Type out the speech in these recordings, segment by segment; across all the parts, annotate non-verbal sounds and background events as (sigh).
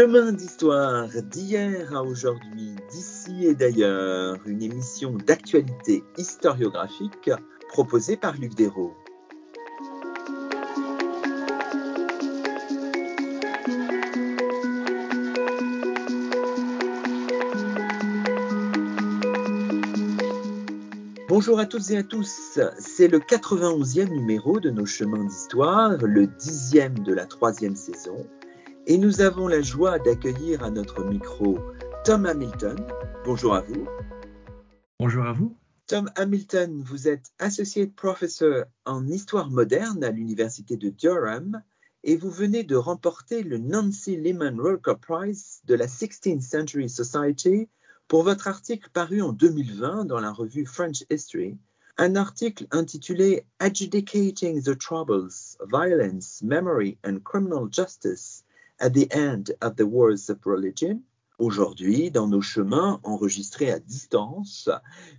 Chemin d'histoire d'hier à aujourd'hui, d'ici et d'ailleurs, une émission d'actualité historiographique proposée par Luc Dérault. Bonjour à toutes et à tous, c'est le 91e numéro de nos chemins d'histoire, le dixième de la troisième saison, et nous avons la joie d'accueillir à notre micro Tom Hamilton. Bonjour à vous. Bonjour à vous. Tom Hamilton, vous êtes associate professor en histoire moderne à l'université de Durham et vous venez de remporter le Nancy Lehman Roker Prize de la 16th Century Society pour votre article paru en 2020 dans la revue French History, un article intitulé Adjudicating the Troubles, Violence, Memory and Criminal Justice at the End of the Wars of Religion. Aujourd'hui, dans nos chemins enregistrés à distance,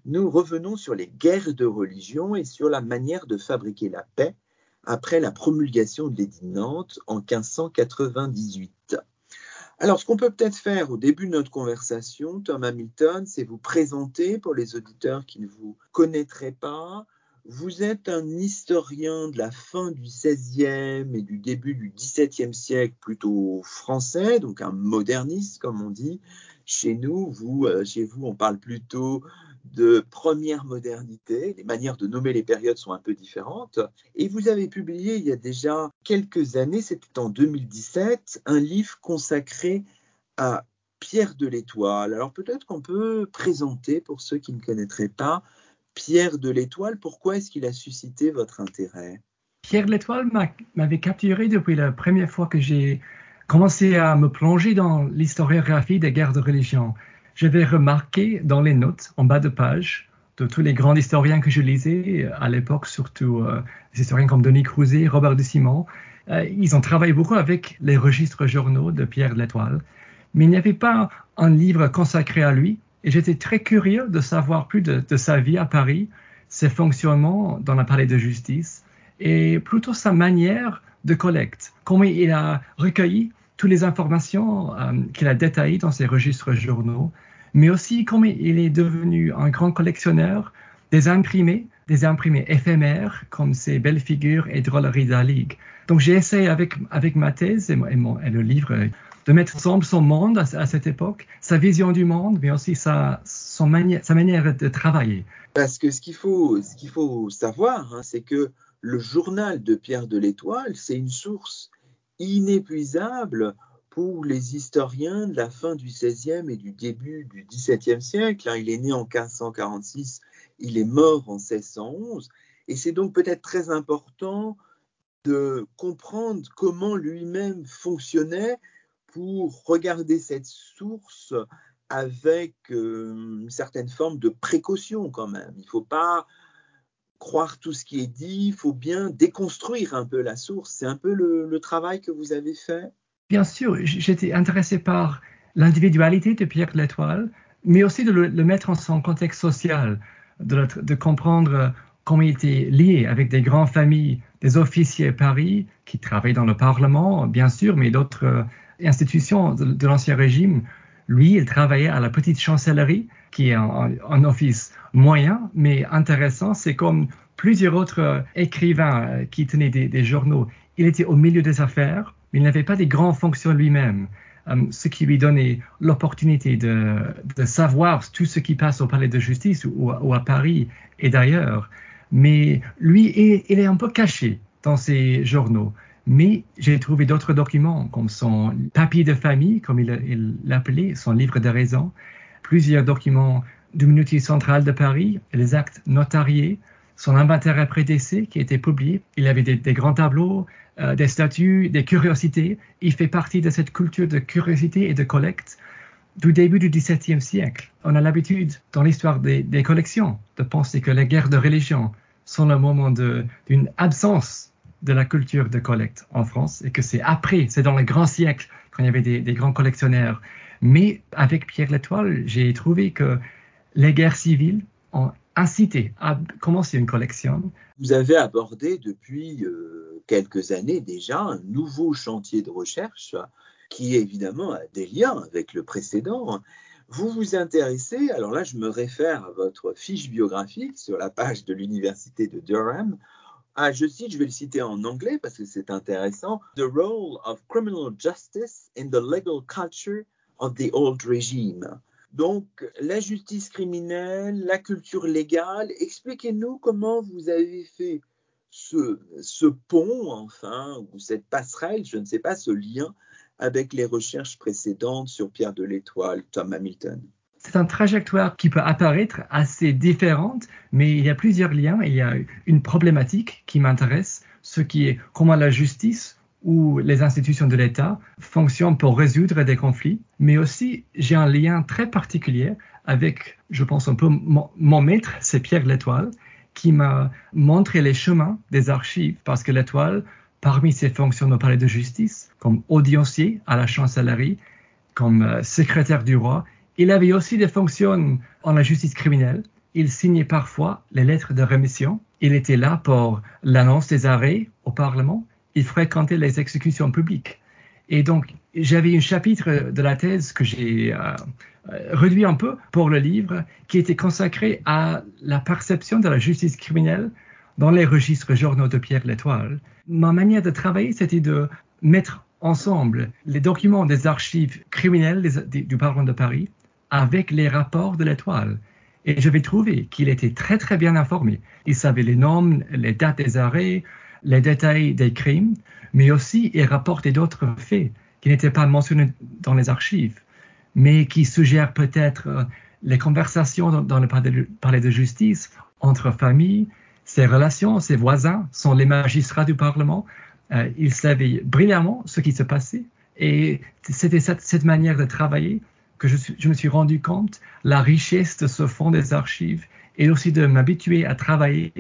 nous revenons sur les guerres de religion et sur la manière de fabriquer la paix après la promulgation de l'édit Nantes en 1598. Alors, ce qu'on peut peut-être faire au début de notre conversation, Tom Hamilton, c'est vous présenter pour les auditeurs qui ne vous connaîtraient pas. Vous êtes un historien de la fin du XVIe et du début du XVIIe siècle, plutôt français, donc un moderniste, comme on dit. Chez nous, vous, euh, chez vous, on parle plutôt de première modernité. Les manières de nommer les périodes sont un peu différentes. Et vous avez publié il y a déjà quelques années, c'était en 2017, un livre consacré à Pierre de l'Étoile. Alors peut-être qu'on peut présenter pour ceux qui ne connaîtraient pas Pierre de l'Étoile. Pourquoi est-ce qu'il a suscité votre intérêt? Pierre de l'Étoile m'avait capturé depuis la première fois que j'ai commencé à me plonger dans l'historiographie des guerres de religion j'avais remarqué dans les notes en bas de page de tous les grands historiens que je lisais à l'époque, surtout euh, des historiens comme Denis Crouzet, Robert de Simon, euh, ils ont travaillé beaucoup avec les registres journaux de Pierre de l'Étoile, mais il n'y avait pas un livre consacré à lui, et j'étais très curieux de savoir plus de, sa vie à Paris, ses fonctionnements dans la palais de justice, et plutôt sa manière de collecte, comment il a recueilli toutes les informations euh, qu'il a détaillées dans ses registres journaux, mais aussi comment il est devenu un grand collectionneur des imprimés, des imprimés éphémères comme ces belles figures et drôleries de. Donc j'ai essayé avec, avec ma thèse et, le livre de mettre ensemble son monde à, cette époque, sa vision du monde, mais aussi sa, manière, de travailler. Parce que ce qu'il faut, ce qu'il faut savoir, hein, c'est que le journal de Pierre de l'Étoile, c'est une source inépuisable pour les historiens de la fin du XVIe et du début du XVIIe siècle. Hein. Il est né en 1546, il est mort en 1611, et c'est donc peut-être très important de comprendre comment lui-même fonctionnait pour regarder cette source avec euh, une certaine forme de précaution quand même. Il ne faut pas croire tout ce qui est dit, il faut bien déconstruire un peu la source. C'est un peu le, travail que vous avez fait? Bien sûr, j'étais intéressé par l'individualité de Pierre de l'Étoile, mais aussi de le, mettre en son contexte social, de, de, comprendre comment il était lié avec des grandes familles, des officiers à Paris qui travaillaient dans le Parlement, bien sûr, mais d'autres institutions de, l'Ancien Régime. Lui, il travaillait à la petite chancellerie, qui est un, office moyen, mais intéressant. C'est comme plusieurs autres écrivains euh, qui tenaient des, journaux. Il était au milieu des affaires, mais il n'avait pas des grandes fonctions lui-même, euh, ce qui lui donnait l'opportunité de, savoir tout ce qui passe au palais de justice ou, à Paris et d'ailleurs. Mais lui, il, est un peu caché dans ses journaux. Mais j'ai trouvé d'autres documents, comme son papier de famille, comme il l'appelait, son livre de raison, plusieurs documents du Minutie central de Paris, les actes notariés, son inventaire après décès qui a été publié. Il avait des, grands tableaux, euh, des statues, des curiosités. Il fait partie de cette culture de curiosité et de collecte du début du XVIIe siècle. On a l'habitude, dans l'histoire des, collections, de penser que les guerres de religion sont le moment d'une absence de la culture de collecte en France et que c'est après, c'est dans les grands siècles, quand il y avait des, des grands collectionneurs. Mais avec Pierre L'Étoile, j'ai trouvé que les guerres civiles ont incité à commencer une collection. Vous avez abordé depuis euh, quelques années déjà un nouveau chantier de recherche qui évidemment a des liens avec le précédent. Vous vous intéressez, alors là je me réfère à votre fiche biographique sur la page de l'Université de Durham, ah, je cite, je vais le citer en anglais parce que c'est intéressant. The role of criminal justice in the legal culture of the old regime. Donc, la justice criminelle, la culture légale, expliquez-nous comment vous avez fait ce, ce, pont, enfin, ou cette passerelle, je ne sais pas, ce lien avec les recherches précédentes sur Pierre de l'Étoile, Tom Hamilton. C'est une trajectoire qui peut apparaître assez différente, mais il y a plusieurs liens. Il y a une problématique qui m'intéresse, ce qui est comment la justice ou les institutions de l'État fonctionnent pour résoudre des conflits, mais aussi j'ai un lien très particulier avec, je pense un peu mon, maître, c'est Pierre L'Étoile, qui m'a montré les chemins des archives, parce que l'Étoile, parmi ses fonctions au palais de justice, comme audiencier à la chancellerie, comme euh, secrétaire du roi, il avait aussi des fonctions en la justice criminelle. Il signait parfois les lettres de rémission. Il était là pour l'annonce des arrêts au Parlement. Il fréquentait les exécutions publiques. Et donc, j'avais un chapitre de la thèse que j'ai euh, réduit un peu pour le livre, qui était consacré à la perception de la justice criminelle dans les registres journaux de Pierre L'Étoile. Ma manière de travailler, c'était de mettre ensemble les documents des archives criminelles du Parlement de Paris avec les rapports de l'étoile. Et je vais trouver qu'il était très très bien informé. Il savait les noms, les dates des arrêts, les détails des crimes, mais aussi il rapportait d'autres faits qui n'étaient pas mentionnés dans les archives, mais qui suggèrent peut-être euh, les conversations dans, le palais de justice entre familles, ses relations, ses voisins sont les magistrats du Parlement. Euh, il savait brillamment ce qui se passait et c'était cette manière de travailler que je, me suis rendu compte la richesse de ce fonds des archives et aussi de m'habituer à travailler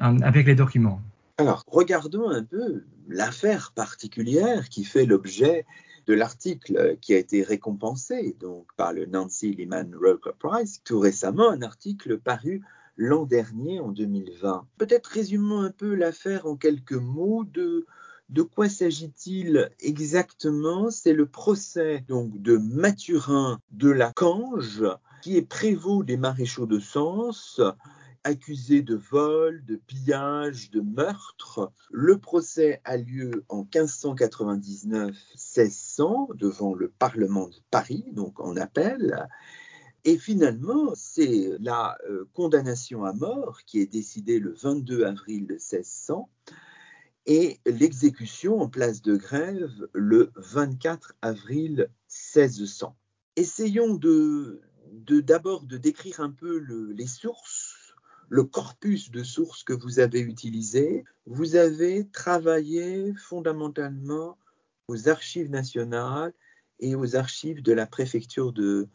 euh, avec les documents. Alors, regardons un peu l'affaire particulière qui fait l'objet de l'article qui a été récompensé donc par le Nancy Lehman Roker Prize tout récemment, un article paru l'an dernier en 2020. Peut-être résumons un peu l'affaire en quelques mots de de quoi s'agit-il exactement? C'est le procès donc de Mathurin de la Cange, qui est prévôt des maréchaux de Sens, accusé de vol, de pillage, de meurtre. Le procès a lieu en 1599-1600 devant le Parlement de Paris, donc en appel. Et finalement, c'est la euh, condamnation à mort qui est décidée le 22 avril 1600 et l'exécution en place de grève le 24 avril 1600. Essayons d'abord de, décrire un peu les sources, le corpus de sources que vous avez utilisé. Vous avez travaillé fondamentalement aux archives nationales et aux archives de la préfecture de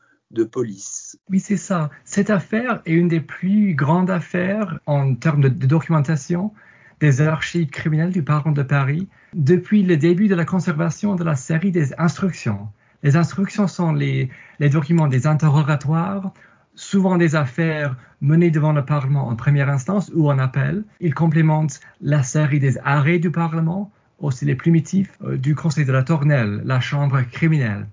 police. Oui, c'est ça. Cette affaire est une des plus grandes affaires en termes de documentation des archives criminelles du Parlement de Paris depuis le début de la conservation de la série des instructions. Les instructions sont les, documents des interrogatoires, souvent des affaires menées devant le Parlement en première instance ou en appel. Ils complémentent la série des arrêts du Parlement, aussi les primitifs euh, du Conseil de la Tournelle, la Chambre criminelle.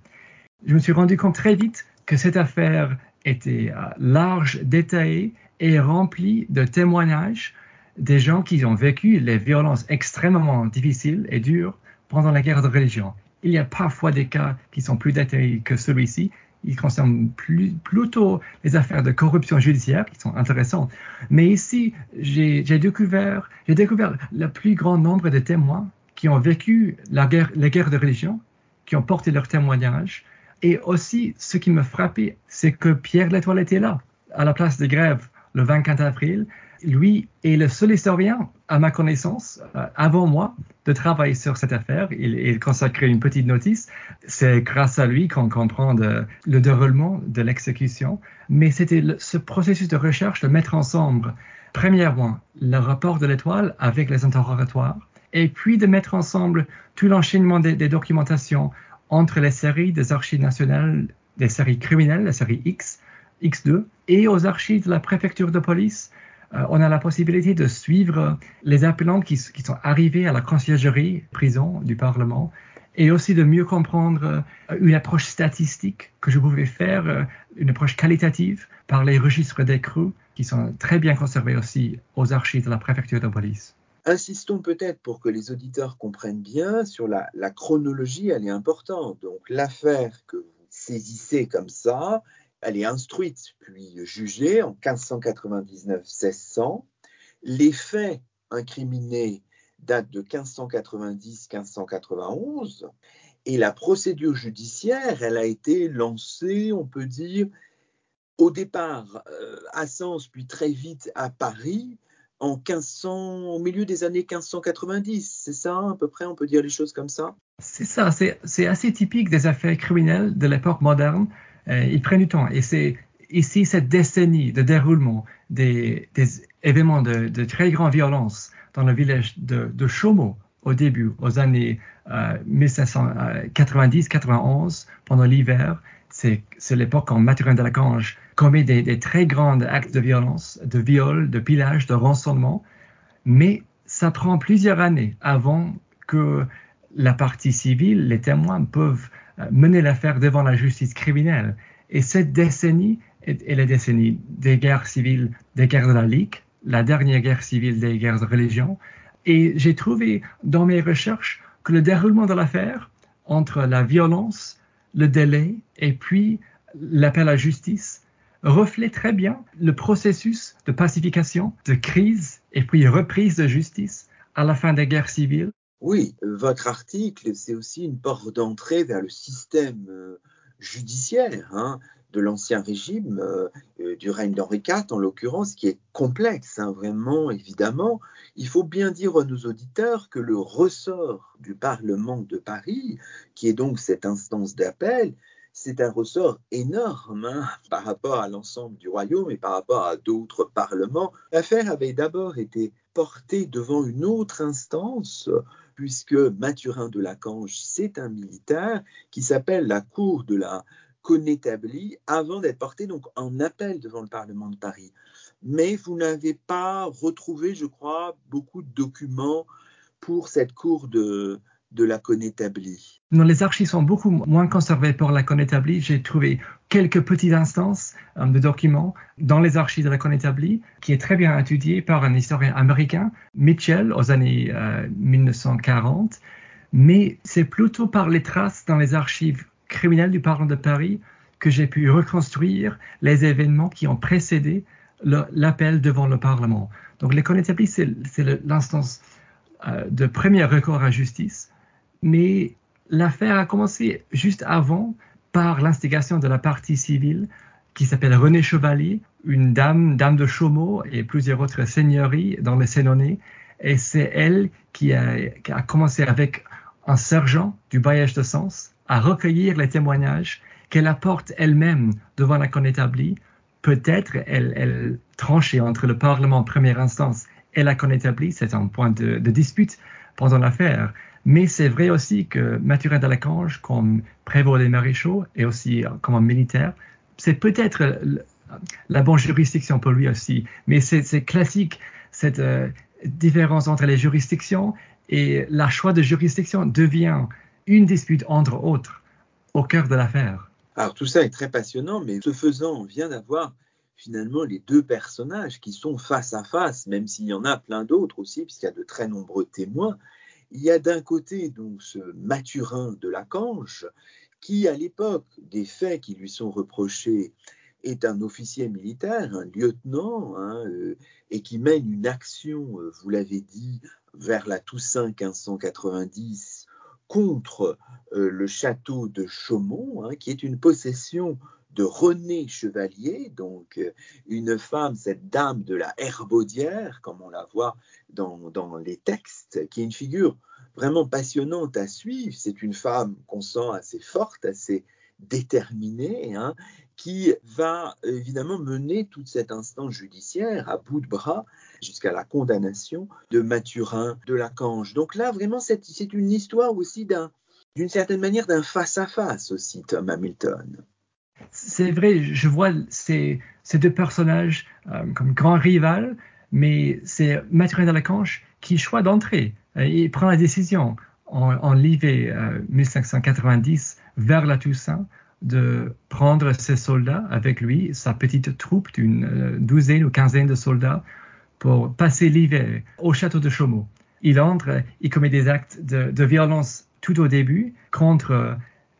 Je me suis rendu compte très vite que cette affaire était euh, large, détaillée et remplie de témoignages des gens qui ont vécu les violences extrêmement difficiles et dures pendant la guerre de religion. Il y a parfois des cas qui sont plus détaillés que celui-ci. Ils concernent plutôt les affaires de corruption judiciaire qui sont intéressantes. Mais ici, j'ai découvert, le plus grand nombre de témoins qui ont vécu la guerre, les guerres de religion, qui ont porté leur témoignage. Et aussi, ce qui me frappait, c'est que Pierre L'Étoile était là, à la place de grève, le 24 avril, lui est le seul historien, à ma connaissance, euh, avant moi, de travailler sur cette affaire. Il, consacrait une petite notice. C'est grâce à lui qu'on comprend le déroulement de l'exécution. Mais c'était ce processus de recherche de mettre ensemble, premièrement, le rapport de l'étoile avec les interrogatoires, et puis de mettre ensemble tout l'enchaînement des, des documentations entre les séries des archives nationales, des séries criminelles, la série X, X2, et aux archives de la préfecture de police, euh, on a la possibilité de suivre les appelants qui, sont arrivés à la conciergerie prison du Parlement et aussi de mieux comprendre une approche statistique que je pouvais faire, une approche qualitative par les registres d'écrou qui sont très bien conservés aussi aux archives de la préfecture de police. Insistons peut-être pour que les auditeurs comprennent bien sur la, la chronologie, elle est importante. Donc l'affaire que vous saisissez comme ça, elle est instruite puis jugée en 1599-1600. Les faits incriminés datent de 1590-1591 et la procédure judiciaire, elle a été lancée, on peut dire, au départ euh, à Sens, puis très vite à Paris, en 1500, au milieu des années 1590. C'est ça, à peu près, on peut dire les choses comme ça? C'est ça, c'est assez typique des affaires criminelles de l'époque moderne. Euh, ils prennent du temps. Et c'est ici cette décennie de déroulement des, événements de, très grande violence dans le village de, de Chomo au début, aux années 1590-91, euh, pendant l'hiver. C'est l'époque quand Mathurin de la Cange commet des, très grands actes de violence, de viol, de pillage, de rançonnement, mais ça prend plusieurs années avant que la partie civile, les témoins peuvent euh, mener l'affaire devant la justice criminelle. Et cette décennie est, la décennie des guerres civiles, des guerres de la Ligue, la dernière guerre civile des guerres de religion. Et j'ai trouvé dans mes recherches que le déroulement de l'affaire entre la violence, le délai et puis l'appel à justice reflète très bien le processus de pacification, de crise et puis reprise de justice à la fin des guerres civiles. Oui, votre article, c'est aussi une porte d'entrée vers le système euh, judiciaire hein, de l'Ancien Régime, euh, euh, du règne d'Henri IV en l'occurrence, qui est complexe, hein, vraiment, évidemment. Il faut bien dire à nos auditeurs que le ressort du Parlement de Paris, qui est donc cette instance d'appel, c'est un ressort énorme hein, par rapport à l'ensemble du royaume et par rapport à d'autres parlements. L'affaire avait d'abord été portée devant une autre instance, puisque Mathurin de Lacange, c'est un militaire qui s'appelle la Cour de la Connétablie, avant d'être porté donc en appel devant le Parlement de Paris. Mais vous n'avez pas retrouvé, je crois, beaucoup de documents pour cette Cour de, de la les archives sont beaucoup moins conservées pour la Connétablie. J'ai trouvé quelques petites instances euh, de documents dans les archives de la Connétablie qui est très bien étudié par un historien américain, Mitchell, aux années 1940. Euh, Mais c'est plutôt par les traces dans les archives criminelles du Parlement de Paris que j'ai pu reconstruire les événements qui ont précédé l'appel devant le Parlement. Donc les Connétablie, c'est l'instance euh, de premier recours à justice mais l'affaire a commencé juste avant par l'instigation de la partie civile qui s'appelle René Chevalier, une dame, dame de Chaumont et plusieurs autres seigneuries dans le Sénonais. Et c'est elle qui a, commencé avec un sergent du bailliage de Sens à recueillir les témoignages qu'elle apporte elle-même devant la connétablie. Peut-être elle, elle tranchait entre le Parlement en première instance et la connétablie, c'est un point de dispute pendant l'affaire. Mais c'est vrai aussi que Mathurin de la Cange, comme prévôt des maréchaux et aussi euh, comme militaire, c'est peut-être la bonne juridiction pour lui aussi. Mais c'est classique, cette euh, différence entre les juridictions et la choix de juridiction devient une dispute entre autres au cœur de l'affaire. Alors tout ça est très passionnant, mais ce faisant, on vient d'avoir finalement les deux personnages qui sont face à face, même s'il y en a plein d'autres aussi, puisqu'il y a de très nombreux témoins. Il y a d'un côté donc ce Mathurin de Lacange, qui à l'époque des faits qui lui sont reprochés est un officier militaire, un lieutenant, hein, euh, et qui mène une action, euh, vous l'avez dit, vers la Toussaint 1590 contre euh, le château de Chaumont, hein, qui est une possession de René Chevalier, donc une femme, cette dame de la Herbaudière, comme on la voit dans, dans les textes, qui est une figure vraiment passionnante à suivre. C'est une femme qu'on sent assez forte, assez déterminée, hein, qui va évidemment mener toute cette instance judiciaire à bout de bras jusqu'à la condamnation de Mathurin de Lacange. Donc là, vraiment, c'est une histoire aussi d'une certaine manière d'un face-à-face aussi, Tom Hamilton. C'est vrai, je vois ces, deux personnages euh, comme grands rivaux, mais c'est Mathurin de Lacange qui choisit d'entrer. Euh, il prend la décision en, en l'hiver 1590 vers la Toussaint de prendre ses soldats avec lui, sa petite troupe d'une douzaine ou quinzaine de soldats, pour passer l'hiver au château de Chaumont. Il entre, il commet des actes de, violence tout au début contre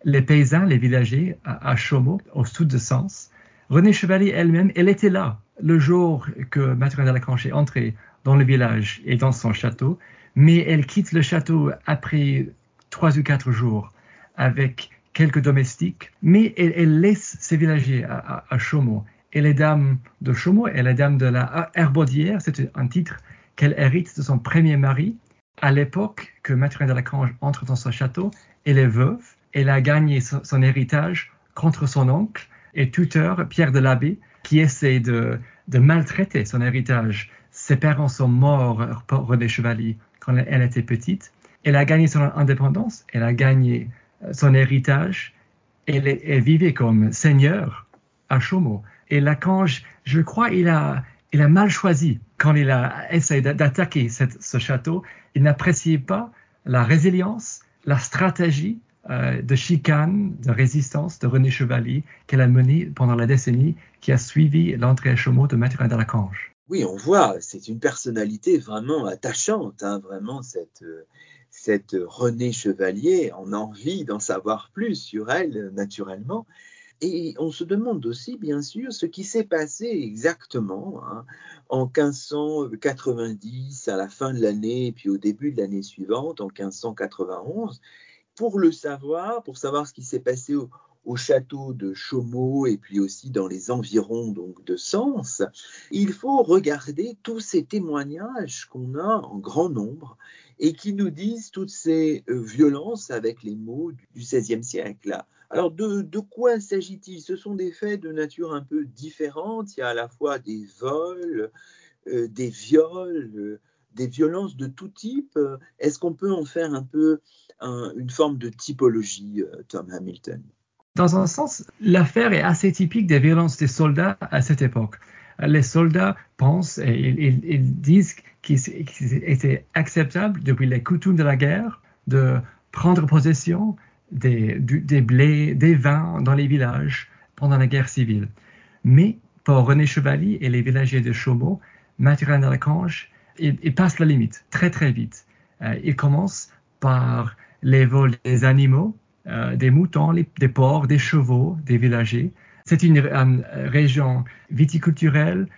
les paysans, les villagers à, Chaumont, au sud de Sens. Renée Chevalier elle-même, elle était là le jour que Mathurin de la Cranche est entré dans le village et dans son château, mais elle quitte le château après trois ou quatre jours avec quelques domestiques, mais elle, laisse ses villagers à, à, Chaumont. Elle est dame de Chaumont, elle est dame de la Herbaudière, c'est un titre qu'elle hérite de son premier mari. À l'époque que Mathurin de la Grange entre dans son château, elle est veuve, elle a gagné son, héritage contre son oncle et tuteur Pierre de l'Abbé, qui essaie de, maltraiter son héritage. Ses parents sont morts, René Chevalier, quand elle était petite. Elle a gagné son indépendance, elle a gagné son héritage, elle, vivait comme seigneur à Chaumont. Et Lacange, je crois, il a, il a mal choisi quand il a essayé d'attaquer ce château. Il n'appréciait pas la résilience, la stratégie euh, de chicane, de résistance de René Chevalier qu'elle a menée pendant la décennie qui a suivi l'entrée à Chaumont de Mathurin de Lacange. Oui, on voit, c'est une personnalité vraiment attachante, hein, vraiment cette, euh, cette Renée Chevalier, on a envie d'en savoir plus sur elle, naturellement. Et on se demande aussi, bien sûr, ce qui s'est passé exactement hein, en 1590, à la fin de l'année, puis au début de l'année suivante, en 1591. Pour le savoir, pour savoir ce qui s'est passé au, au château de Chaumont et puis aussi dans les environs donc de Sens, il faut regarder tous ces témoignages qu'on a en grand nombre et qui nous disent toutes ces euh, violences avec les mots du XVIe siècle. Alors de, quoi s'agit-il? Ce sont des faits de nature un peu différente. Il y a à la fois des vols, euh, des viols, euh, des violences de tout type. Est-ce qu'on peut en faire un peu une forme de typologie, Tom Hamilton? Dans un sens, l'affaire est assez typique des violences des soldats à cette époque les soldats pensent et ils, disent qu'il était acceptable depuis les coutumes de la guerre de prendre possession des, blés, des vins dans les villages pendant la guerre civile. Mais pour René Chevalier et les villagers de Chaumont, Mathurin de il, passe la limite très très vite. Euh, il commence par les vols des animaux, euh, des moutons, des porcs, des chevaux, des villagers. C'est une euh, région viticulturelle,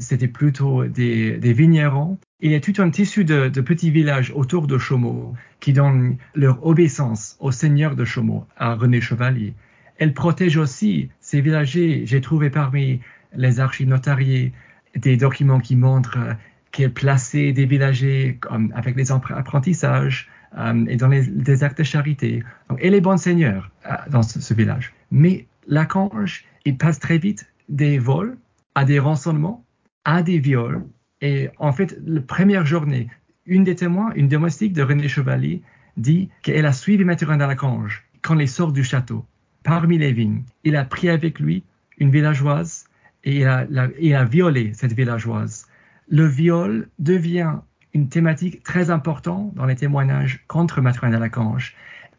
c'était plutôt des, vignerons. Il y a tout un tissu de, petits villages autour de Chaumont qui donnent leur obéissance au seigneur de Chaumont, à René Chevalier. Elle protège aussi ces villagers. J'ai trouvé parmi les archives notariées des documents qui montrent qu'elle plaçait des villagers avec des apprentissages euh, et dans les, des actes de charité. Donc, elle est bonne seigneur dans ce, village. Mais Lacange, il passe très vite des vols à des rançonnements, à des viols. Et en fait, la première journée, une des témoins, une domestique de René Chevalier, dit qu'elle a suivi Mathurin de Lacange quand il sort du château, parmi les vignes. Il a pris avec lui une villageoise et il a, il a violé cette villageoise. Le viol devient une thématique très importante dans les témoignages contre Mathurin de Lacange.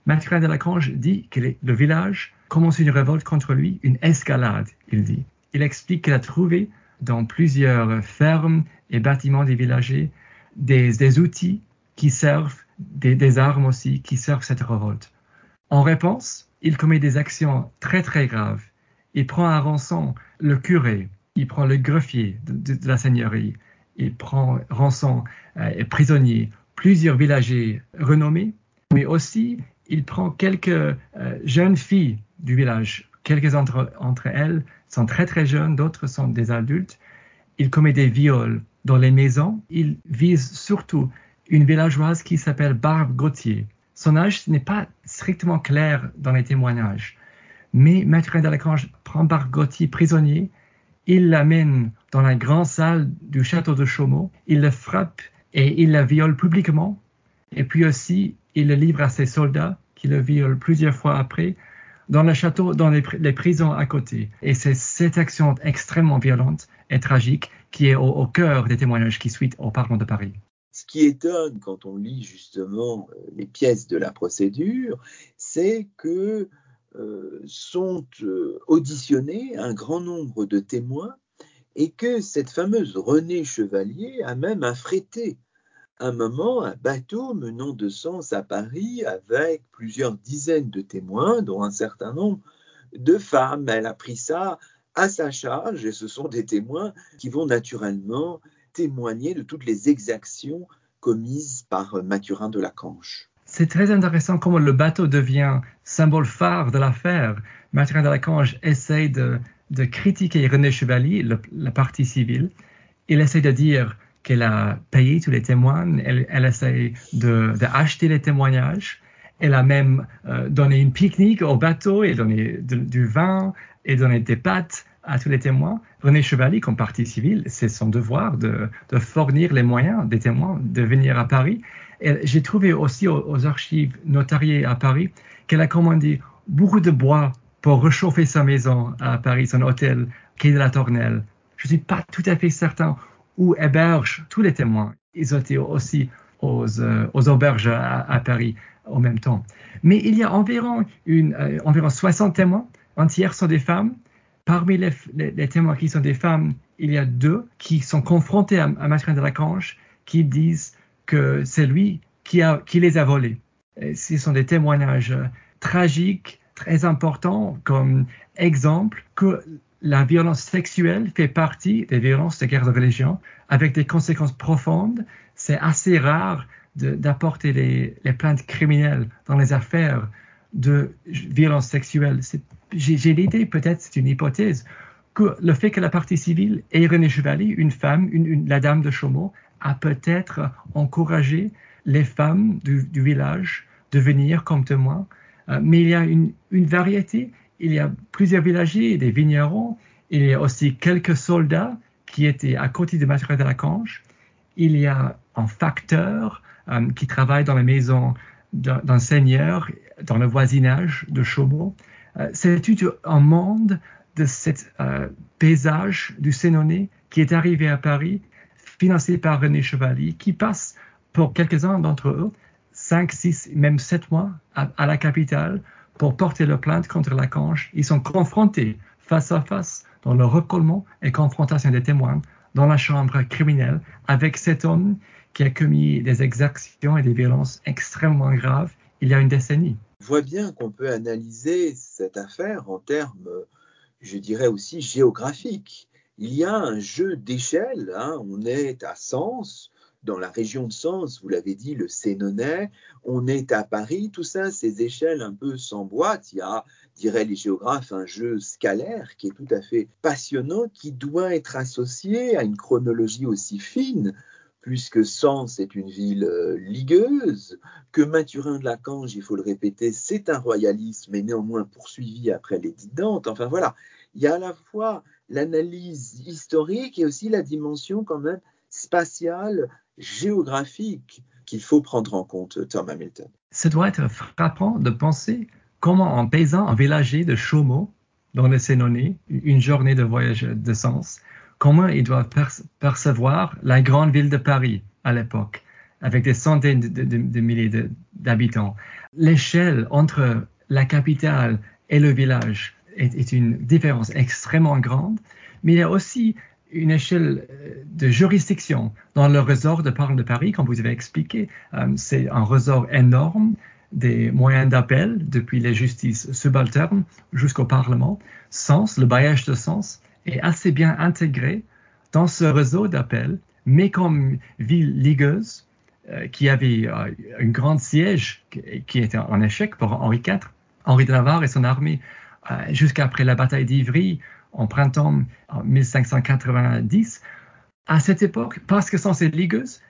Mathurin de Lacange dit que le village commence une révolte contre lui, une escalade, il dit. Il explique qu'il a trouvé dans plusieurs fermes et bâtiments des villagers des, outils qui servent, des, armes aussi, qui servent cette révolte. En réponse, il commet des actions très très graves. Il prend à rançon le curé, il prend le greffier de, la seigneurie, il prend rançon euh, et prisonnier plusieurs villagers renommés, mais aussi il prend quelques euh, jeunes filles du village. Quelques entre, entre elles sont très très jeunes, d'autres sont des adultes. Il commet des viols dans les maisons. Il vise surtout une villageoise qui s'appelle Barbe Gauthier. Son âge n'est pas strictement clair dans les témoignages. Mais Maître Delacrange prend Barbe Gauthier prisonnier. Il l'amène dans la grande salle du château de Chaumont. Il le frappe et il la viole publiquement. Et puis aussi, il le livre à ses soldats qui le violent plusieurs fois après dans le château, dans les, prisons à côté. Et c'est cette action extrêmement violente et tragique qui est au, au cœur des témoignages qui suivent au Parlement de Paris. Ce qui étonne quand on lit justement euh, les pièces de la procédure, c'est que euh, sont euh, auditionnés un grand nombre de témoins et que cette fameuse Renée Chevalier a même affrété un moment un bateau menant de Sens à Paris avec plusieurs dizaines de témoins, dont un certain nombre de femmes. Elle a pris ça à sa charge et ce sont des témoins qui vont naturellement témoigner de toutes les exactions commises par Mathurin de la Canche. C'est très intéressant comment le bateau devient symbole phare de l'affaire. Mathurin de la Canche essaye de, critiquer René Chevalier, la partie civile. Il essaie de dire qu'elle a payé tous les témoins, elle, elle essaie d'acheter les témoignages. Elle a même euh, donné une pique-nique au bateau et donné du vin et donné des pâtes à tous les témoins. René Chevalier, comme partie civile, c'est son devoir de, fournir les moyens des témoins de venir à Paris. J'ai trouvé aussi aux, archives notariées à Paris qu'elle a commandé beaucoup de bois pour réchauffer sa maison à Paris, son hôtel, quai de la Tournelle. Je ne suis pas tout à fait certain où hébergent tous les témoins. Ils ont été aussi aux, euh, auberges à, Paris en même temps. Mais il y a environ, euh, environ 60 témoins, un tiers sont des femmes, Parmi les, témoins qui sont des femmes, il y a deux qui sont confrontés à, à de la Canche qui disent que c'est lui qui, les a volés. ce sont des témoignages tragiques, très importants, comme exemple que la violence sexuelle fait partie des violences de guerre de religion, avec des conséquences profondes. C'est assez rare d'apporter les, les plaintes criminelles dans les affaires de violence sexuelle. J'ai l'idée, peut-être c'est une hypothèse, que le fait que la partie civile ait René Chevalier, une femme, une, la dame de Chaumont, a peut-être encouragé les femmes du, village de venir comme témoins. Euh, mais il y a une, variété. Il y a plusieurs villagiers, des vignerons. Il y a aussi quelques soldats qui étaient à côté de Mathurin de la Canche. Il y a un facteur euh, qui travaille dans la maison d'un seigneur dans le voisinage de Chaumont. C'est tout un monde de ce euh, paysage du Sénonais qui est arrivé à Paris, financé par René Chevalier, qui passe pour quelques-uns d'entre eux 5, 6, même 7 mois à, la capitale pour porter leur plainte contre la canche. Ils sont confrontés face à face dans le recollement et confrontation des témoins dans la chambre criminelle avec cet homme qui a commis des exactions et des violences extrêmement graves il y a une décennie. Voit bien qu'on peut analyser cette affaire en termes, je dirais aussi géographiques. Il y a un jeu d'échelle. Hein. On est à Sens, dans la région de Sens, vous l'avez dit, le Sénonais. On est à Paris. Tout ça, ces échelles un peu s'emboîtent. Il y a, diraient les géographes, un jeu scalaire qui est tout à fait passionnant, qui doit être associé à une chronologie aussi fine puisque Sens est une ville euh, ligueuse, que Mathurin de la Cange, il faut le répéter, c'est un royalisme et néanmoins poursuivi après les Dante. Enfin voilà, il y a à la fois l'analyse historique et aussi la dimension quand même spatiale, géographique qu'il faut prendre en compte, Tom Hamilton. Ce doit être frappant de penser comment un paysan, un villager de Chaumont, dans le Sénonais, une journée de voyage de Sens, comment ils doivent percevoir la grande ville de Paris à l'époque, avec des centaines de, milliers d'habitants? L'échelle entre la capitale et le village est, une différence extrêmement grande, mais il y a aussi une échelle euh, de juridiction dans le ressort de Parle de Paris, comme vous avez expliqué. Euh, c'est un ressort énorme des moyens d'appel depuis les justices subalternes jusqu'au Parlement. Sens, le bailliage de Sens, est assez bien intégré dans ce réseau d'appels, mais comme ville ligueuse, euh, qui avait euh, un grand siège qui était en échec pour Henri IV, Henri de Navarre et son armée, euh, jusqu'après la bataille d'Ivry en printemps 1590. À cette époque, parce que sans cette ligueuse,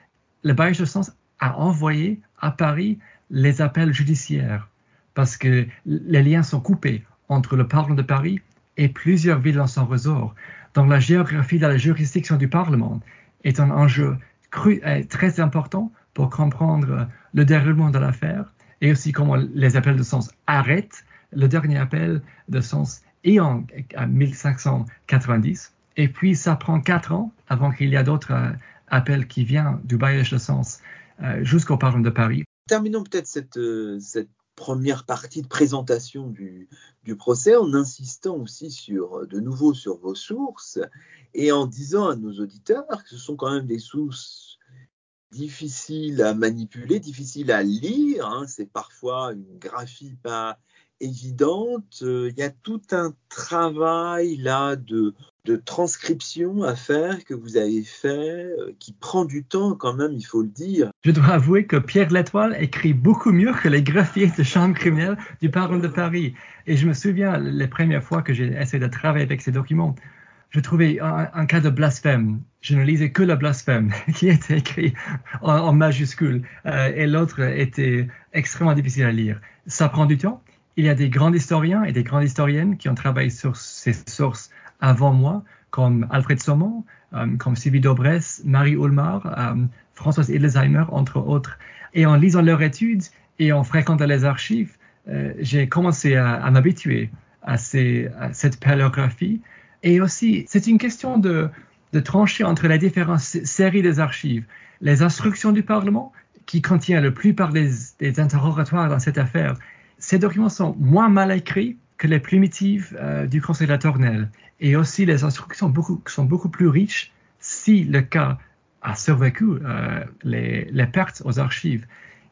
le bailliage de Sens a envoyé à Paris les appels judiciaires, parce que les liens sont coupés entre le Parlement de Paris et plusieurs villes dans son ressort. Donc la géographie de la juridiction du Parlement est un enjeu très important pour comprendre le déroulement de l'affaire et aussi comment les appels de sens arrêtent. Le dernier appel de sens est en 1590 et puis ça prend quatre ans avant qu'il y ait d'autres euh, appel qui vient du bailliage de Sens euh, jusqu'au Parlement de Paris. Terminons peut-être cette, euh, cette première partie de présentation du, procès en insistant aussi sur, de nouveau sur vos sources et en disant à nos auditeurs que ce sont quand même des sources difficiles à manipuler, difficiles à lire. Hein. C'est parfois une graphie pas évidente. Il y a tout un travail là de, de transcription à faire que vous avez fait, euh, qui prend du temps quand même, il faut le dire. Je dois avouer que Pierre Latoile écrit beaucoup mieux que les graphiers de chambre criminelle du Parlement de Paris. Et je me souviens les premières fois que j'ai essayé de travailler avec ces documents, je trouvais un, cas de blasphème. Je ne lisais que le blasphème (laughs) qui était écrit en, majuscule euh, et l'autre était extrêmement difficile à lire. Ça prend du temps. Il y a des grands historiens et des grandes historiennes qui ont travaillé sur ces sources avant moi, comme Alfred Saumon, euh, comme Sylvie Dobrès, Marie Ulmar, euh, Françoise Edelsheimer, entre autres. Et en lisant leurs études et en fréquentant les archives, euh, j'ai commencé à, m'habituer à, cette paléographie. Et aussi, c'est une question de, trancher entre les différentes séries des archives. Les instructions du Parlement, qui contient la plupart des, des interrogatoires dans cette affaire, ces documents sont moins mal écrits que les primitives du Conseil de la et aussi les instructions beaucoup, sont beaucoup plus riches si le cas a survécu euh, les, pertes aux archives.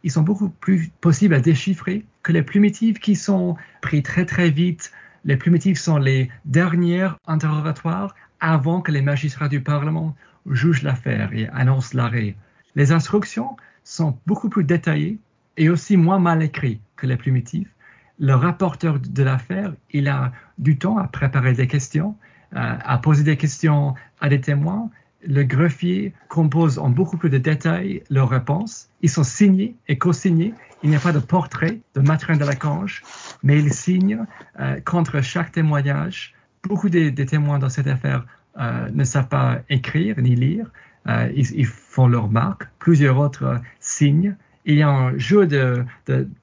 Ils sont beaucoup plus possibles à déchiffrer que les primitives qui sont prises très très vite. Les primitives sont les dernières interrogatoires avant que les magistrats du Parlement jugent l'affaire et annoncent l'arrêt. Les instructions sont beaucoup plus détaillées et aussi moins mal écrites que les primitives le rapporteur de l'affaire, il a du temps à préparer des questions, euh, à poser des questions à des témoins. Le greffier compose en beaucoup plus de détails leurs réponses. Ils sont signés et co-signés. Il n'y a pas de portrait de Matrin de la Cange, mais il signe euh, contre chaque témoignage. Beaucoup des, témoins dans cette affaire euh, ne savent pas écrire ni lire. Ils, ils, font leur marque. Plusieurs autres signent il y a un jeu de,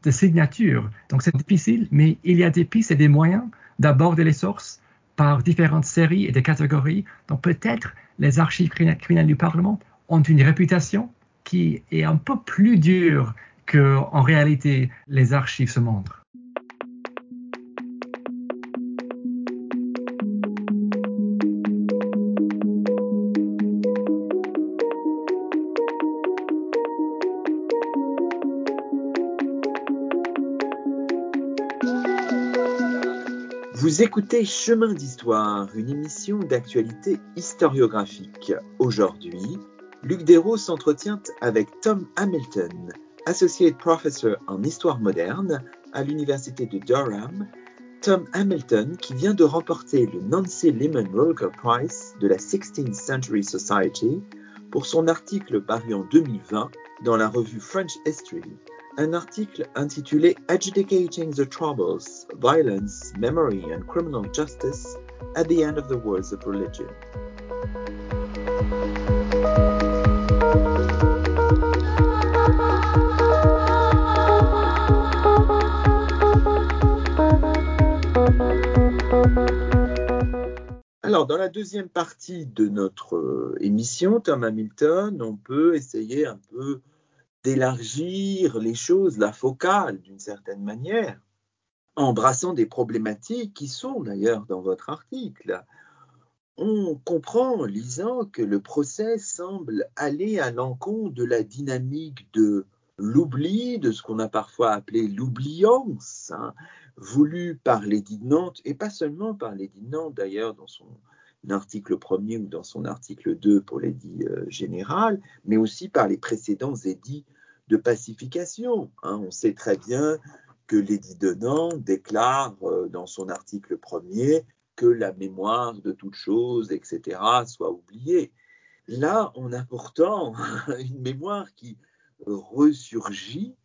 signatures. Donc c'est difficile, mais il y a des pistes et des moyens d'aborder les sources par différentes séries et des catégories. Donc peut-être les archives criminelles du Parlement ont une réputation qui est un peu plus dure qu'en réalité les archives se montrent. Vous écoutez Chemin d'Histoire, une émission d'actualité historiographique. Aujourd'hui, Luc Dérault s'entretient avec Tom Hamilton, Associate Professor en Histoire moderne à l'Université de Durham. Tom Hamilton qui vient de remporter le Nancy Lehman Roker Prize de la 16th Century Society pour son article paru en 2020 dans la revue French History un article intitulé Adjudicating the Troubles, Violence, Memory and Criminal Justice at the End of the Wars of Religion. Alors, dans la deuxième partie de notre euh, émission, Tom Hamilton, on peut essayer un peu d'élargir les choses, la focale d'une certaine manière, embrassant des problématiques qui sont d'ailleurs dans votre article. On comprend en lisant que le procès semble aller à l'encontre de la dynamique de l'oubli, de ce qu'on a parfois appelé l'oubliance, hein, voulu par l'édit de Nantes, et pas seulement par l'édit de Nantes d'ailleurs dans son article premier ou dans son article 2 pour l'édit euh, général, mais aussi par les précédents édits de pacification. Hein. On sait très bien que l'édit de Nantes déclare euh, dans son article premier que la mémoire de toute chose, etc., soit oubliée. Là, on a pourtant (laughs) une mémoire qui ressurgit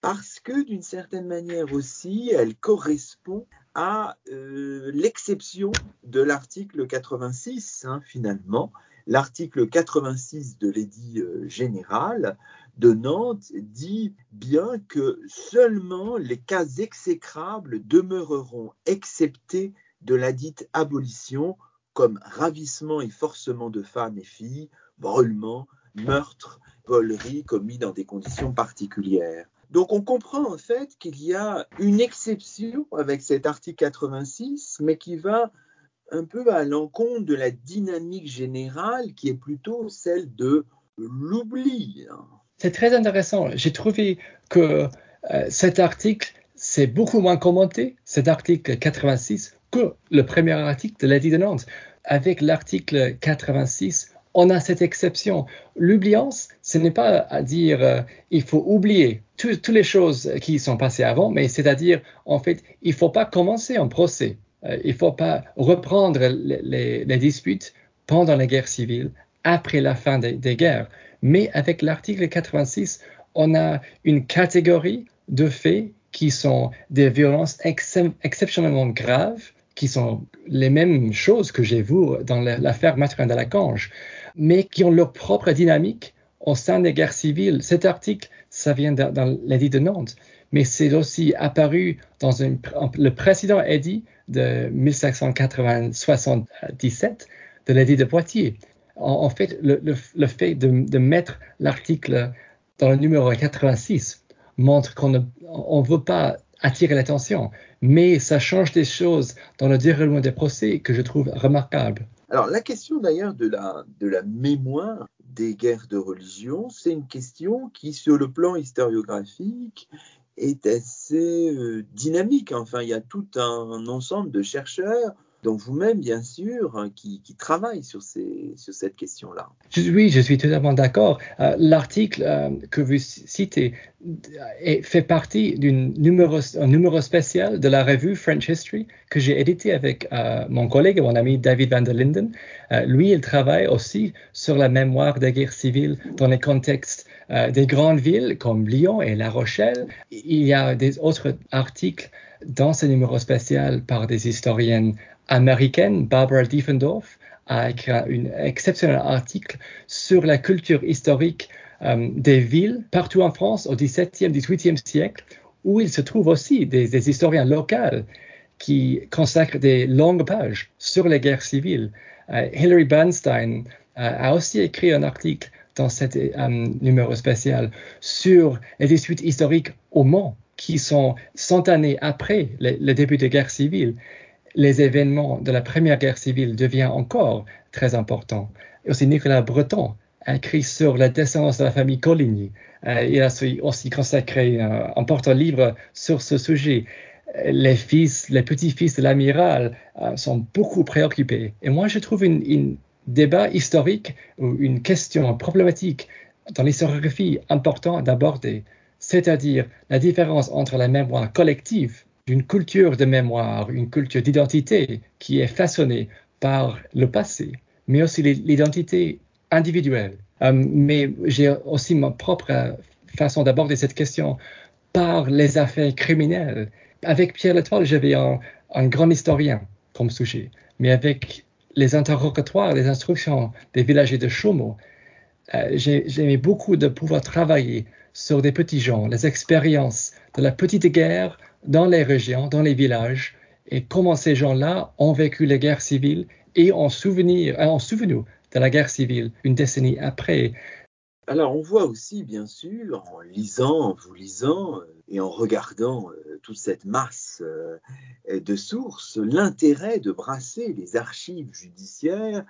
parce que d'une certaine manière aussi, elle correspond à euh, l'exception de l'article 86, hein, finalement. L'article 86 de l'édit euh, général de Nantes dit bien que seulement les cas exécrables demeureront exceptés de la dite abolition comme ravissement et forcement de femmes et filles, brûlement, meurtres, voleries commis dans des conditions particulières. Donc on comprend en fait qu'il y a une exception avec cet article 86, mais qui va un peu à l'encontre de la dynamique générale qui est plutôt celle de l'oubli. C'est très intéressant. J'ai trouvé que euh, cet article, c'est beaucoup moins commenté, cet article 86, que le premier article de Nantes. Avec l'article 86, on a cette exception. L'oubliance, ce n'est pas à dire euh, il faut oublier toutes les choses qui sont passées avant, mais c'est-à-dire, en fait, il ne faut pas commencer un procès. Euh, il ne faut pas reprendre les, disputes pendant la guerre civile, après la fin des, guerres. Mais avec l'article 86, on a une catégorie de faits qui sont des violences exceptionnellement graves, qui sont les mêmes choses que j'ai vues dans l'affaire Mathurin de la Cange, mais qui ont leur propre dynamique au sein des guerres civiles. Cet article, ça vient dans l'édit de Nantes, mais c'est aussi apparu dans le précédent édit de 1777 de l'édit de Poitiers. En, fait, le, fait de mettre l'article dans le numéro 86 montre qu'on ne veut pas attirer l'attention, mais ça change des choses dans le déroulement des procès que je trouve remarquable. Alors la question d'ailleurs de la, mémoire des guerres de religion, c'est une question qui, sur le plan historiographique, est assez euh, dynamique. Enfin, il y a tout un ensemble de chercheurs dont vous-même, bien sûr, hein, qui, travaille sur, ces, sur cette question-là. Oui, je suis totalement d'accord. Euh, l'article euh, que vous citez est, fait partie d'un numéro, numéro spécial de la revue French History que j'ai édité avec euh, mon collègue et mon ami David van der Linden. lui, il travaille aussi sur la mémoire des guerres civiles dans les contextes des grandes villes comme Lyon et La Rochelle. Il y a des autres articles dans ce numéro spécial par des historiennes américaine, Barbara Diefendorf, a écrit un exceptionnel article sur la culture historique euh, des villes partout en France au XVIIe, XVIIIe siècle, où il se trouve aussi des, historiens locaux qui consacrent des longues pages sur les guerres civiles. Euh, Hilary Bernstein euh, a aussi écrit un article dans cet numéro spécial sur les disputes historiques au Mans, qui sont cent années après le début des guerres civiles les événements de la Première Guerre civile deviennent encore très importants. Et aussi Nicolas Breton a écrit sur la descendance de la famille Coligny. Euh, il a aussi consacré un important livre sur ce sujet. Les fils, les petits-fils de l'amiral euh, sont beaucoup préoccupés. Et moi, je trouve un débat historique ou une question problématique dans l'historiographie important d'aborder, c'est-à-dire la différence entre la mémoire collective d'une culture de mémoire, une culture d'identité qui est façonnée par le passé, mais aussi l'identité individuelle. Euh, mais j'ai aussi ma propre façon d'aborder cette question par les affaires criminelles. Avec Pierre Letoile, j'avais un, grand historien comme sujet, mais avec les interrogatoires, les instructions des villagers de Chaumont, euh, j'aimais beaucoup de pouvoir travailler sur des petits gens, les expériences de la petite guerre dans les régions, dans les villages, et comment ces gens-là ont vécu la guerre civile et ont souvenir, en souvenu de la guerre civile une décennie après. Alors on voit aussi, bien sûr, en lisant, en vous lisant euh, et en regardant euh, toute cette masse euh, de sources, l'intérêt de brasser les archives judiciaires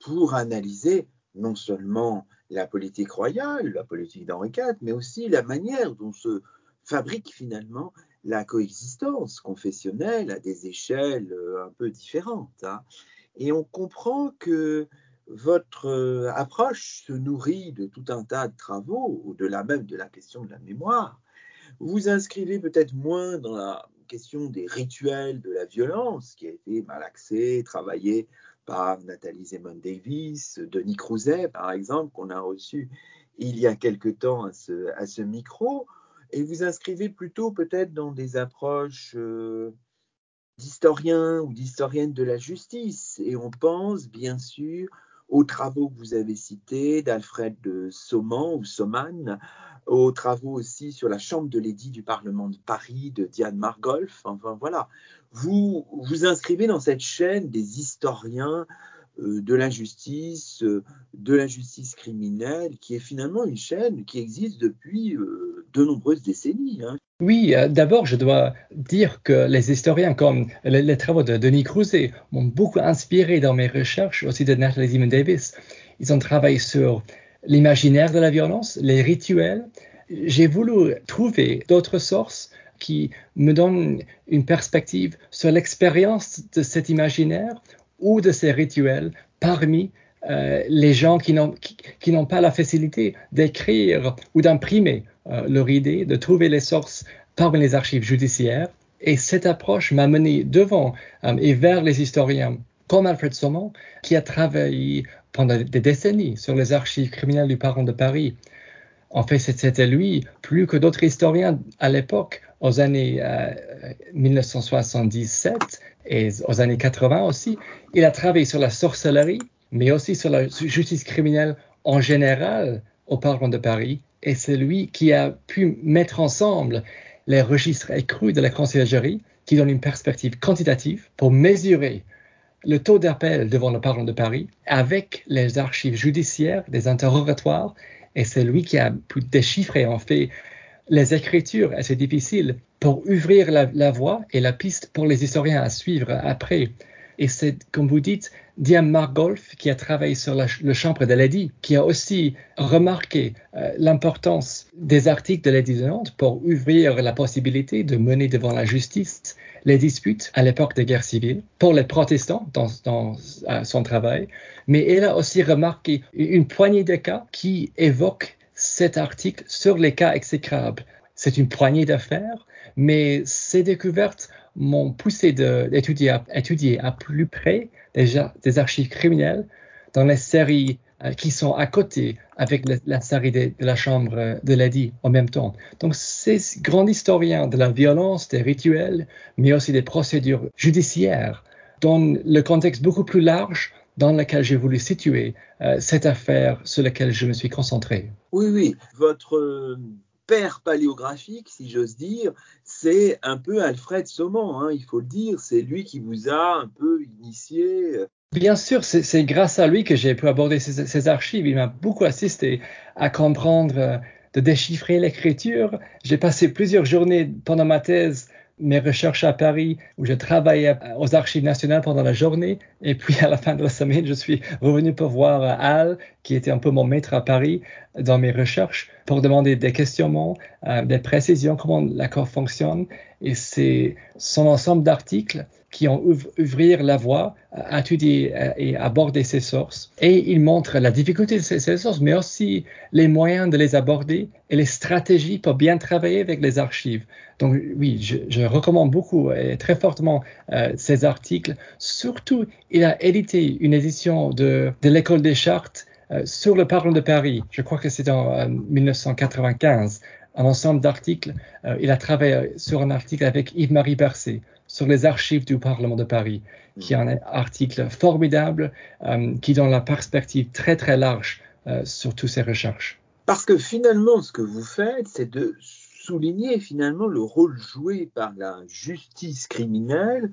pour analyser non seulement la politique royale, la politique d'Henri IV, mais aussi la manière dont se fabrique finalement la coexistence confessionnelle à des échelles euh, un peu différentes. Hein. Et on comprend que votre euh, approche se nourrit de tout un tas de travaux, au-delà même de la question de la mémoire. Vous inscrivez peut-être moins dans la question des rituels de la violence, qui a été malaxé, travaillé par Nathalie Zemon Davis, Denis Crouzet, par exemple, qu'on a reçu il y a quelque temps à ce, micro et vous inscrivez plutôt peut-être dans des approches euh, d'historiens ou d'historiennes de la justice. Et on pense bien sûr aux travaux que vous avez cités d'Alfred Sauman ou Sauman, aux travaux aussi sur la Chambre de l'édit du Parlement de Paris de Diane Margolf. Enfin voilà, vous vous inscrivez dans cette chaîne des historiens de l'injustice, euh, de l'injustice criminelle, qui est finalement une chaîne qui existe depuis euh, de nombreuses décennies. Hein. Oui, d'abord, je dois dire que les historiens comme les, travaux de Denis Crouzet m'ont beaucoup inspiré dans mes recherches, aussi de Natalie Simon Davis. Ils ont travaillé sur l'imaginaire de la violence, les rituels. J'ai voulu trouver d'autres sources qui me donnent une perspective sur l'expérience de cet imaginaire ou de ces rituels parmi euh, les gens qui n'ont pas la facilité d'écrire ou d'imprimer euh, leur idée, de trouver les sources parmi les archives judiciaires. Et cette approche m'a mené devant euh, et vers les historiens comme Alfred Saumon, qui a travaillé pendant des décennies sur les archives criminelles du Parlement de Paris. En fait, c'était lui, plus que d'autres historiens à l'époque, aux années 1977 et aux années 80 aussi, il a travaillé sur la sorcellerie, mais aussi sur la justice criminelle en général au Parlement de Paris. Et c'est lui qui a pu mettre ensemble les registres écrus de la conciergerie qui donnent une perspective quantitative pour mesurer le taux d'appel devant le Parlement de Paris avec les archives judiciaires, des interrogatoires, et c'est lui qui a pu déchiffrer en fait les écritures assez difficiles pour ouvrir la, voie et la piste pour les historiens à suivre après. Et c'est, comme vous dites, Diane Margolf qui a travaillé sur le chambre de Lady, qui a aussi remarqué euh, l'importance des articles de Lady de pour ouvrir la possibilité de mener devant la justice les disputes à l'époque des guerres civiles pour les protestants dans, son travail. Mais elle a aussi remarqué une poignée de cas qui évoquent cet article sur les cas exécrables. C'est une poignée d'affaires, mais ces découvertes m'ont poussé d'étudier à, étudier à plus près des, archives criminelles dans les séries qui sont à côté avec la, série de, la Chambre de l'Adi en même temps. Donc, ces grands historiens de la violence, des rituels, mais aussi des procédures judiciaires, donnent le contexte beaucoup plus large dans lequel j'ai voulu situer euh, cette affaire sur laquelle je me suis concentré. Oui, oui. Votre euh, père paléographique, si j'ose dire, c'est un peu Alfred Saumon, hein, il faut le dire. C'est lui qui vous a un peu initié. Euh. Bien sûr, c'est grâce à lui que j'ai pu aborder ces, archives. Il m'a beaucoup assisté à comprendre, de déchiffrer l'écriture. J'ai passé plusieurs journées pendant ma thèse mes recherches à Paris où je travaillais aux archives nationales pendant la journée et puis (laughs) à la fin de la semaine je suis revenu pour voir Al qui était un peu mon maître à Paris dans mes recherches pour demander des questionnements, euh, des précisions comment l'accord fonctionne et c'est son ensemble d'articles qui ont ouvrir la voie à étudier euh, et aborder ces sources. Et il montre la difficulté de ces, sources, mais aussi les moyens de les aborder et les stratégies pour bien travailler avec les archives. Donc oui, je, recommande beaucoup et très fortement euh, ces articles. Surtout, il a édité une édition de, de l'école des chartes euh, sur le Parlement de Paris. Je crois que c'est en 1995 un ensemble d'articles. il a travaillé sur un article avec Yves-Marie Bercé sur les archives du Parlement de Paris, qui est un article formidable euh, qui donne la perspective très très large euh, sur toutes ces recherches. Parce que finalement, ce que vous faites, c'est de souligner finalement le rôle joué par la justice criminelle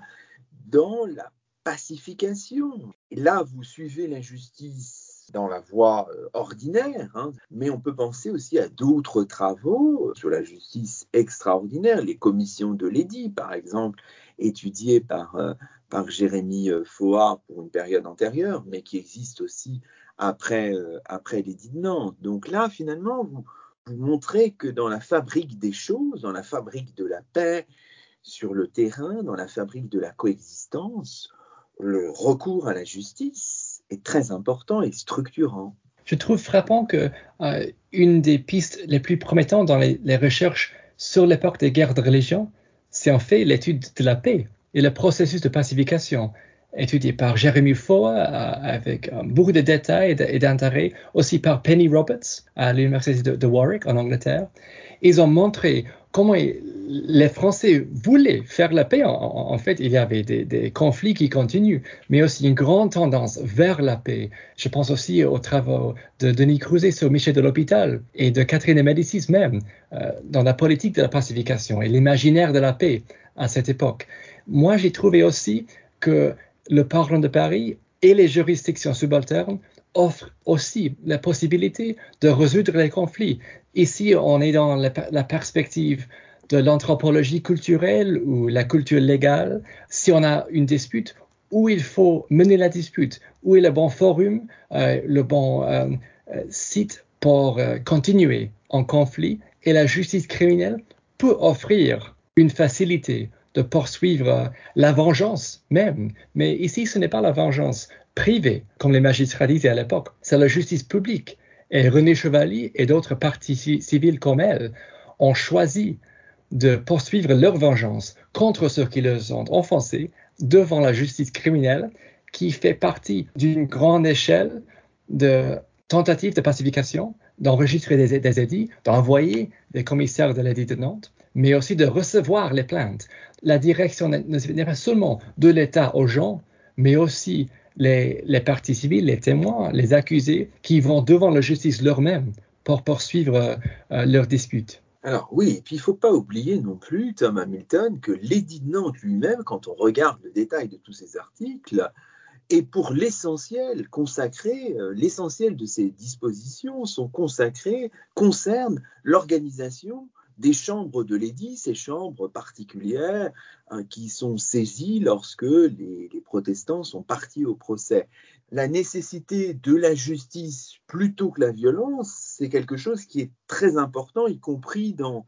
dans la pacification. Et là, vous suivez l'injustice dans la voie euh, ordinaire, hein. mais on peut penser aussi à d'autres travaux sur la justice extraordinaire, les commissions de l'édit, par exemple, étudiées par, euh, par Jérémy euh, Foa pour une période antérieure, mais qui existent aussi après, après l'édit de Nantes. Donc là, finalement, vous, vous montrez que dans la fabrique des choses, dans la fabrique de la paix, sur le terrain, dans la fabrique de la coexistence, le recours à la justice est très important et structurant. Je trouve frappant que euh, une des pistes les plus promettantes dans les, recherches sur l'époque des guerres de religion, c'est en fait l'étude de la paix et le processus de pacification, étudié par Jeremy Foa euh, avec euh, beaucoup de détails et d'intérêt, aussi par Penny Roberts à l'université de, de Warwick en Angleterre. Ils ont montré comment les Français voulaient faire la paix. En, fait, il y avait des, conflits qui continuent, mais aussi une grande tendance vers la paix. Je pense aussi aux travaux de Denis Crouzet sur Michel de l'Hôpital et de Catherine de Médicis même euh, dans la politique de la pacification et l'imaginaire de la paix à cette époque. Moi, j'ai trouvé aussi que le Parlement de Paris et les juridictions subalternes offrent aussi la possibilité de résoudre les conflits. Ici, on est dans la, perspective de l'anthropologie culturelle ou la culture légale. Si on a une dispute, où il faut mener la dispute, où est le bon forum, euh, le bon euh, euh, site pour continuer en conflit, et la justice criminelle peut offrir une facilité de poursuivre la vengeance même. Mais ici, ce n'est pas la vengeance privée, comme les magistrats disaient à l'époque, c'est la justice publique. Et René Chevalier et d'autres partis civils comme elle ont choisi de poursuivre leur vengeance contre ceux qui les ont offensés devant la justice criminelle qui fait partie d'une grande échelle de tentatives de pacification, d'enregistrer des, des édits, d'envoyer des commissaires de l'édit de Nantes, mais aussi de recevoir les plaintes. La direction n'est pas seulement de l'État aux gens, mais aussi les, les parties civiles, les témoins, les accusés qui vont devant la justice leur-même pour poursuivre euh, leurs disputes. Alors oui, et puis il ne faut pas oublier non plus, Tom Hamilton, que l'édit de Nantes lui-même, quand on regarde le détail de tous ces articles, est pour l'essentiel consacré, euh, l'essentiel de ces dispositions sont consacrées, concernent l'organisation des chambres de l'édit, ces chambres particulières hein, qui sont saisies lorsque les, protestants sont partis au procès. La nécessité de la justice plutôt que la violence, c'est quelque chose qui est très important, y compris dans,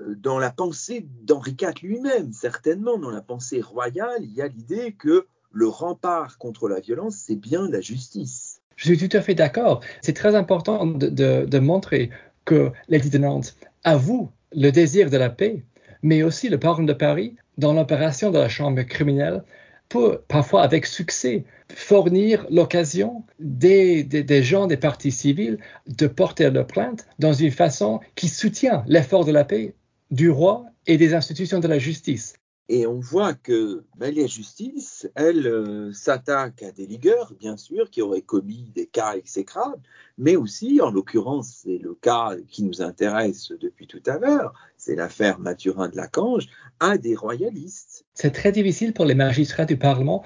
euh, la pensée d'Henri IV lui-même, certainement, dans la pensée royale, il y a l'idée que le rempart contre la violence, c'est bien la justice. Je suis tout à fait d'accord. C'est très important de montrer que Nantes avoue le désir de la paix, mais aussi le parlement de Paris, dans l'opération de la Chambre criminelle, peut parfois avec succès fournir l'occasion des, des, gens des partis civils de porter leur plainte dans une façon qui soutient l'effort de la paix du roi et des institutions de la justice. Et on voit que la justice, elle euh, s'attaque à des ligueurs, bien sûr, qui auraient commis des cas exécrables, mais aussi, en l'occurrence, c'est le cas qui nous intéresse depuis tout à l'heure, c'est l'affaire Mathurin de Lacange, à des royalistes. C'est très difficile pour les magistrats du Parlement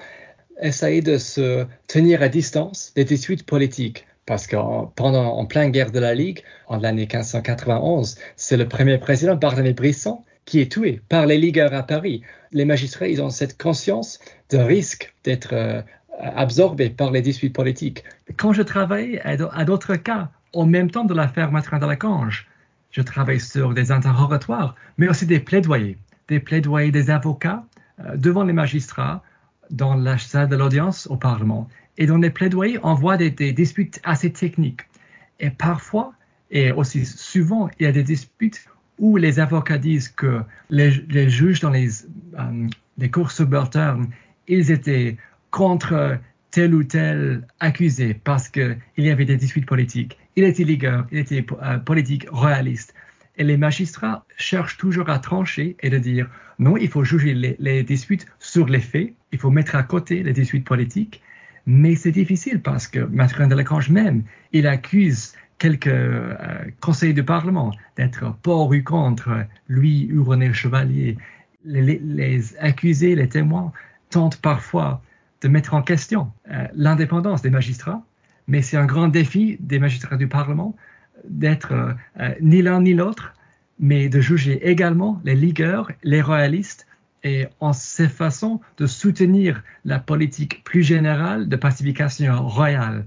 essayer de se tenir à distance des disputes politiques. Parce qu'en pendant en pleine guerre de la Ligue, en l'année 1591, c'est le premier président Barthélemy Brisson qui est tué par les ligueurs à Paris. Les magistrats, ils ont cette conscience de risque d'être euh, absorbés par les disputes politiques. Quand je travaille à d'autres cas, en même temps de l'affaire Mathurin de la Cange, je travaille sur des interrogatoires, mais aussi des plaidoyers, des plaidoyers des avocats euh, devant les magistrats dans la salle de l'audience au Parlement. Et dans les plaidoyers, on voit des disputes assez techniques. Et parfois, et aussi souvent, il y a des disputes où les avocats disent que les, juges dans les, euh, les cours subalternes, ils étaient contre tel ou tel accusé parce qu'il y avait des disputes politiques. Il était ligueur, il était euh, politique royaliste. Et les magistrats cherchent toujours à trancher et de dire non, il faut juger les, disputes sur les faits, il faut mettre à côté les disputes politiques. Mais c'est difficile parce que Mathurin de Lacange même, il accuse quelques euh, conseils du Parlement d'être pour ou contre lui ou René Chevalier. Les, accusés, les témoins tentent parfois de mettre en question euh, l'indépendance des magistrats, mais c'est un grand défi des magistrats du Parlement d'être euh, ni l'un ni l'autre, mais de juger également les ligueurs, les royalistes, et en ces façons de soutenir la politique plus générale de pacification royale.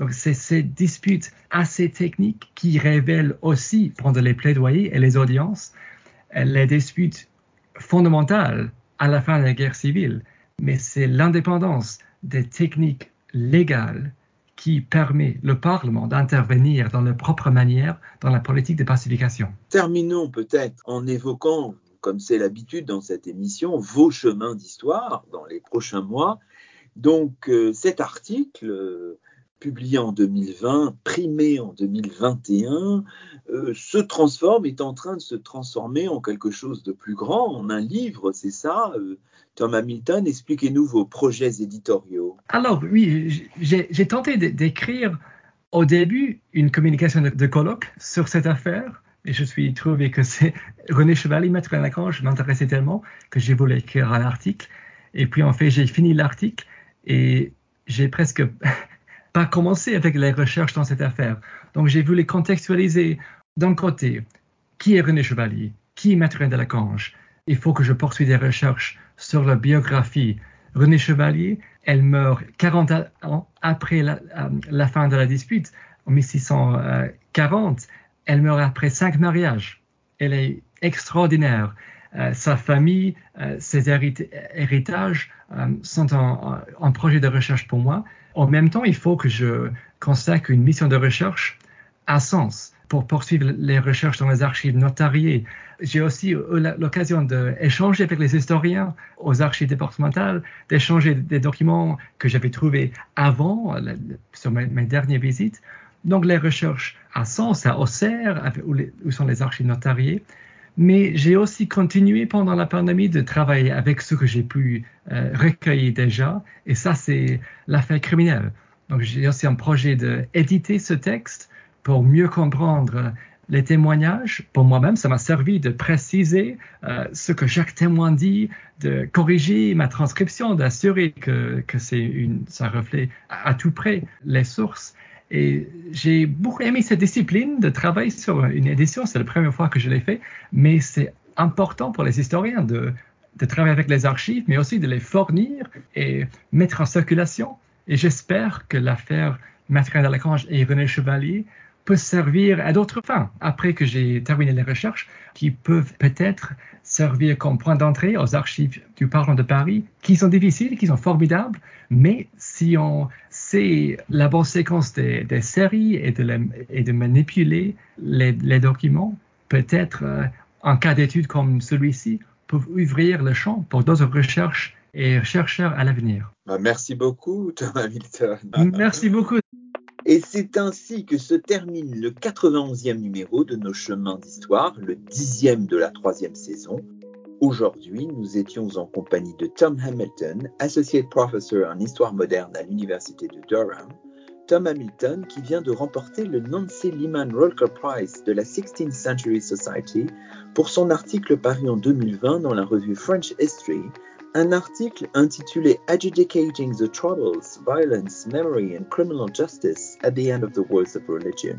Donc, c'est ces disputes assez techniques qui révèlent aussi, pendant les plaidoyers et les audiences, les disputes fondamentales à la fin de la guerre civile. Mais c'est l'indépendance des techniques légales qui permet le Parlement d'intervenir dans leur propre manière dans la politique de pacification. Terminons peut-être en évoquant, comme c'est l'habitude dans cette émission, vos chemins d'histoire dans les prochains mois. Donc euh, cet article publié en 2020, primé en 2021, euh, se transforme, est en train de se transformer en quelque chose de plus grand, en un livre, c'est ça euh, Tom Hamilton, expliquez-nous vos projets éditoriaux. Alors oui, j'ai tenté d'écrire au début une communication de, colloque sur cette affaire, et je suis trouvé que c'est René Chevalier, maître Lacan, je m'intéressais tellement que j'ai voulu écrire un article. Et puis en fait, j'ai fini l'article et j'ai presque pas commencé avec les recherches dans cette affaire. Donc j'ai voulu contextualiser d'un côté qui est René Chevalier, qui est Mathurin de la Cange. Il faut que je poursuive des recherches sur la biographie. René Chevalier, elle meurt 40 ans après la, la fin de la dispute, en 1640. Elle meurt après cinq mariages. Elle est extraordinaire. Euh, sa famille, euh, ses héritages euh, sont un, projet de recherche pour moi. En même temps, il faut que je consacre une mission de recherche à sens pour poursuivre les recherches dans les archives notariées. J'ai aussi eu l'occasion d'échanger avec les historiens aux archives départementales, d'échanger des documents que j'avais trouvés avant, sur mes, dernières visites. Donc les recherches à Sens, à Auxerre, où sont les archives notariées, mais j'ai aussi continué pendant la pandémie de travailler avec ce que j'ai pu euh, recueillir déjà, et ça, c'est l'affaire criminelle. Donc, j'ai aussi un projet d'éditer ce texte pour mieux comprendre les témoignages. Pour moi-même, ça m'a servi de préciser euh, ce que chaque témoin dit, de corriger ma transcription, d'assurer que, ça reflète à tout près les sources. Et j'ai beaucoup aimé cette discipline de travailler sur une édition. C'est la première fois que je l'ai fait, mais c'est important pour les historiens de, travailler avec les archives, mais aussi de les fournir et mettre en circulation. Et j'espère que l'affaire Mathurin Delacange et René Chevalier peut servir à d'autres fins après que j'ai terminé les recherches qui peuvent peut-être servir comme point d'entrée aux archives du Parlement de Paris qui sont difficiles, qui sont formidables, mais si on c'est la bonne séquence des, séries et de, et de manipuler les, documents, peut-être euh, en cas d'étude comme celui-ci, peuvent ouvrir le champ pour d'autres recherches et chercheurs à l'avenir. Bah, merci beaucoup, Thomas Milton. Merci beaucoup. Et c'est ainsi que se termine le 91e numéro de nos chemins d'histoire, le dixième de la troisième saison. Aujourd'hui, nous étions en compagnie de Tom Hamilton, Associate Professor en Histoire moderne à l'Université de Durham. Tom Hamilton qui vient de remporter le Nancy Lehman Rolker Prize de la 16th Century Society pour son article paru en 2020 dans la revue French History, un article intitulé Adjudicating the Troubles, Violence, Memory and Criminal Justice at the End of the Wars of Religion.